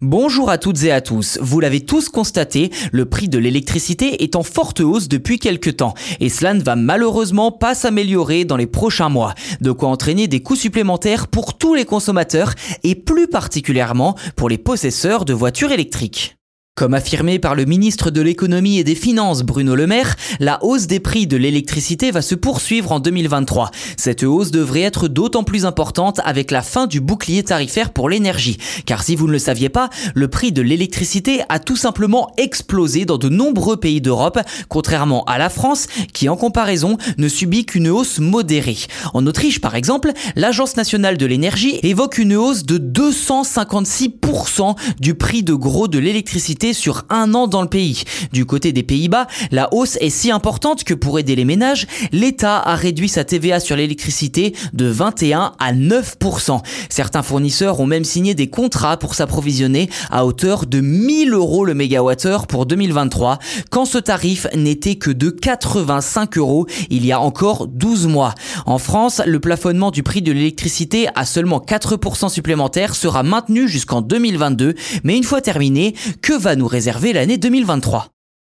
Bonjour à toutes et à tous. Vous l'avez tous constaté, le prix de l'électricité est en forte hausse depuis quelques temps et cela ne va malheureusement pas s'améliorer dans les prochains mois. De quoi entraîner des coûts supplémentaires pour tous les consommateurs et plus particulièrement pour les possesseurs de voitures électriques. Comme affirmé par le ministre de l'économie et des finances Bruno Le Maire, la hausse des prix de l'électricité va se poursuivre en 2023. Cette hausse devrait être d'autant plus importante avec la fin du bouclier tarifaire pour l'énergie. Car si vous ne le saviez pas, le prix de l'électricité a tout simplement explosé dans de nombreux pays d'Europe, contrairement à la France qui en comparaison ne subit qu'une hausse modérée. En Autriche par exemple, l'Agence nationale de l'énergie évoque une hausse de 256% du prix de gros de l'électricité sur un an dans le pays. Du côté des Pays-Bas, la hausse est si importante que pour aider les ménages, l'État a réduit sa TVA sur l'électricité de 21 à 9%. Certains fournisseurs ont même signé des contrats pour s'approvisionner à hauteur de 1000 euros le mégawattheure pour 2023, quand ce tarif n'était que de 85 euros il y a encore 12 mois. En France, le plafonnement du prix de l'électricité à seulement 4% supplémentaires sera maintenu jusqu'en 2022, mais une fois terminé, que va nous réserver l'année 2023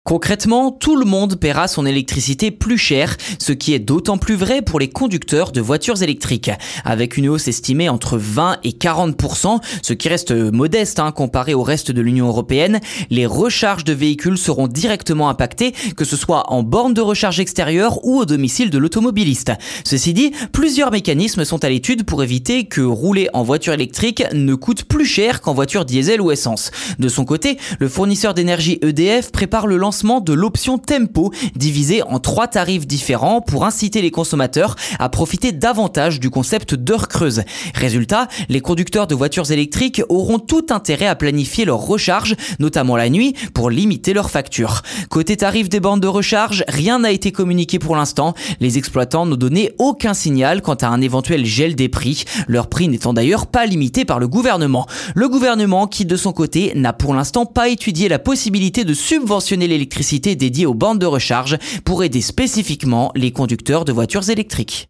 Concrètement, tout le monde paiera son électricité plus cher, ce qui est d'autant plus vrai pour les conducteurs de voitures électriques. Avec une hausse estimée entre 20 et 40%, ce qui reste modeste hein, comparé au reste de l'Union européenne, les recharges de véhicules seront directement impactées, que ce soit en borne de recharge extérieure ou au domicile de l'automobiliste. Ceci dit, plusieurs mécanismes sont à l'étude pour éviter que rouler en voiture électrique ne coûte plus cher qu'en voiture diesel ou essence. De son côté, le fournisseur d'énergie EDF prépare le lancement de l'option Tempo, divisée en trois tarifs différents pour inciter les consommateurs à profiter davantage du concept d'heure creuse. Résultat, les conducteurs de voitures électriques auront tout intérêt à planifier leur recharge, notamment la nuit, pour limiter leurs factures. Côté tarif des bandes de recharge, rien n'a été communiqué pour l'instant. Les exploitants n'ont donné aucun signal quant à un éventuel gel des prix, leur prix n'étant d'ailleurs pas limité par le gouvernement. Le gouvernement qui, de son côté, n'a pour l'instant pas étudié la possibilité de subventionner l'électricité dédiée aux bandes de recharge pour aider spécifiquement les conducteurs de voitures électriques.